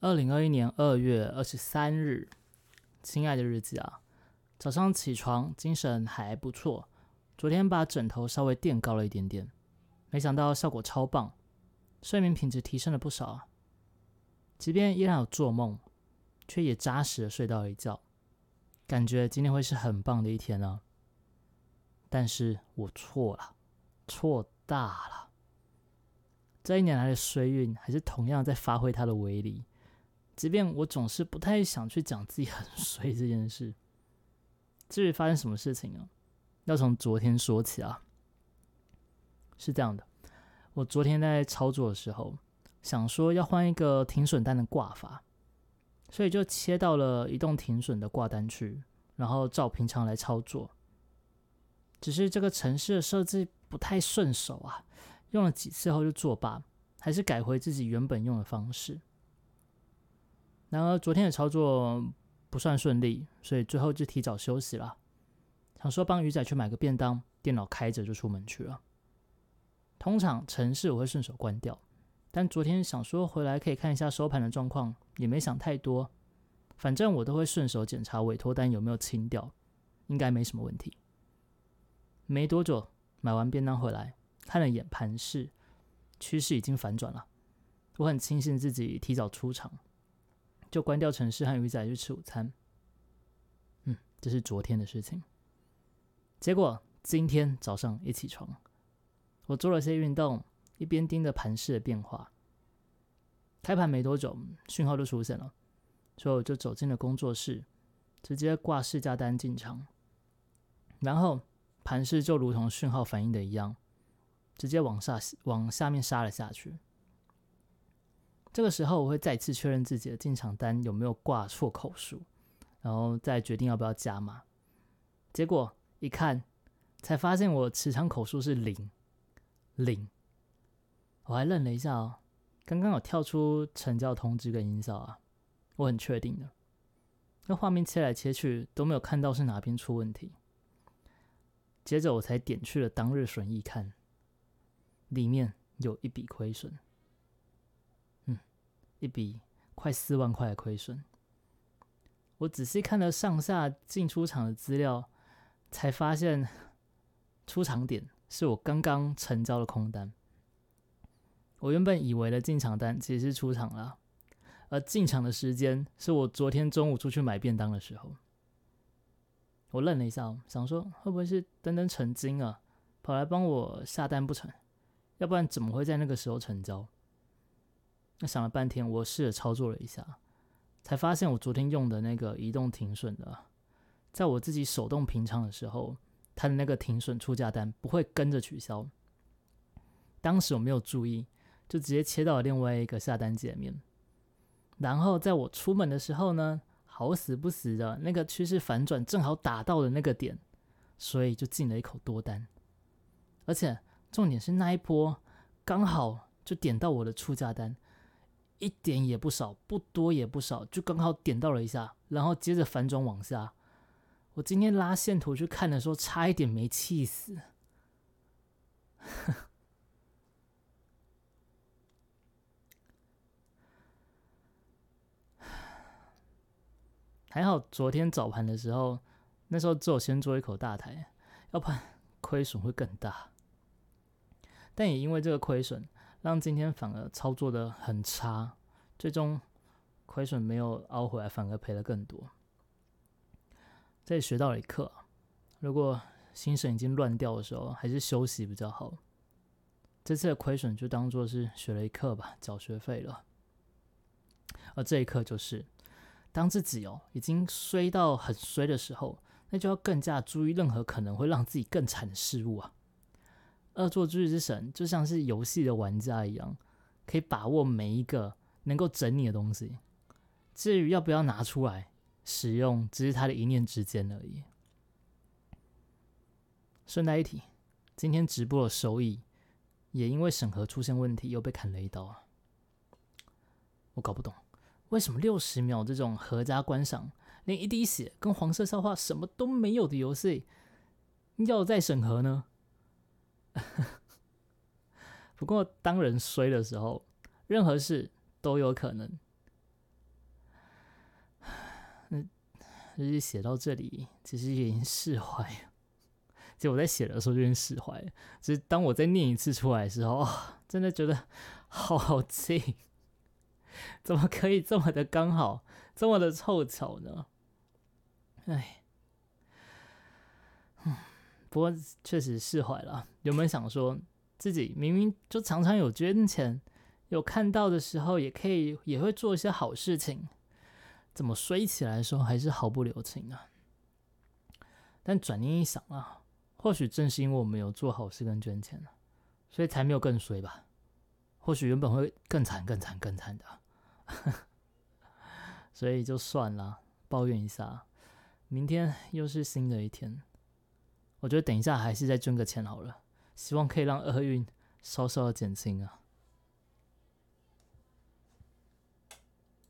二零二一年二月二十三日，亲爱的日子啊，早上起床精神还不错，昨天把枕头稍微垫高了一点点，没想到效果超棒，睡眠品质提升了不少啊。即便依然有做梦，却也扎实的睡到了一觉，感觉今天会是很棒的一天呢。但是我错了，错大了。这一年来的衰运还是同样在发挥它的威力。即便我总是不太想去讲自己很 衰这件事，至于发生什么事情啊，要从昨天说起啊。是这样的，我昨天在操作的时候，想说要换一个停损单的挂法，所以就切到了移动停损的挂单区，然后照平常来操作。只是这个城市的设计不太顺手啊，用了几次后就作罢，还是改回自己原本用的方式。然而昨天的操作不算顺利，所以最后就提早休息了。想说帮鱼仔去买个便当，电脑开着就出门去了。通常城市我会顺手关掉，但昨天想说回来可以看一下收盘的状况，也没想太多。反正我都会顺手检查委托单有没有清掉，应该没什么问题。没多久买完便当回来，看了眼盘势，趋势已经反转了。我很庆幸自己提早出场。就关掉城市和鱼仔去吃午餐。嗯，这是昨天的事情。结果今天早上一起床，我做了些运动，一边盯着盘势的变化。开盘没多久，讯号就出现了，所以我就走进了工作室，直接挂市价单进场。然后盘势就如同讯号反映的一样，直接往下往下面杀了下去。这个时候，我会再次确认自己的进场单有没有挂错口数，然后再决定要不要加码。结果一看，才发现我持仓口数是零零。我还愣了一下哦，刚刚有跳出成交通知跟音效啊，我很确定的。那画面切来切去都没有看到是哪边出问题。接着我才点去了当日损益看，里面有一笔亏损。一笔快四万块的亏损，我仔细看了上下进出场的资料，才发现出场点是我刚刚成交的空单。我原本以为的进场单其实是出场了，而进场的时间是我昨天中午出去买便当的时候。我愣了一下，想说会不会是登登成精啊，跑来帮我下单不成？要不然怎么会在那个时候成交？那想了半天，我试着操作了一下，才发现我昨天用的那个移动停损的，在我自己手动平仓的时候，它的那个停损出价单不会跟着取消。当时我没有注意，就直接切到了另外一个下单界面。然后在我出门的时候呢，好死不死的那个趋势反转正好打到了那个点，所以就进了一口多单。而且重点是那一波刚好就点到我的出价单。一点也不少，不多也不少，就刚好点到了一下，然后接着反转往下。我今天拉线图去看的时候，差一点没气死。还好昨天早盘的时候，那时候只有先做一口大台，要不然亏损会更大。但也因为这个亏损。让今天反而操作的很差，最终亏损没有熬回来，反而赔了更多。这里学到了一课：如果心神已经乱掉的时候，还是休息比较好。这次的亏损就当做是学了一课吧，缴学费了。而这一课就是，当自己哦已经衰到很衰的时候，那就要更加注意任何可能会让自己更惨的事物啊。恶作剧之神就像是游戏的玩家一样，可以把握每一个能够整你的东西。至于要不要拿出来使用，只是他的一念之间而已。顺带一提，今天直播的收益也因为审核出现问题，又被砍了一刀啊。我搞不懂，为什么六十秒这种合家观赏、连一滴血跟黄色笑话什么都没有的游戏，要再审核呢？不过，当人衰的时候，任何事都有可能。嗯，日记写到这里，其实已经释怀了。其实我在写的时候就已经释怀，只是当我再念一次出来的时候，真的觉得好好气，怎么可以这么的刚好，这么的凑巧呢？哎，不过确实释怀了。有没有想说自己明明就常常有捐钱，有看到的时候，也可以也会做一些好事情，怎么衰起来的时候还是毫不留情啊？但转念一想啊。或许正是因为我们有做好事跟捐钱所以才没有更衰吧。或许原本会更惨、更惨、更惨的，所以就算了，抱怨一下。明天又是新的一天，我觉得等一下还是再捐个钱好了，希望可以让厄运稍稍的减轻啊。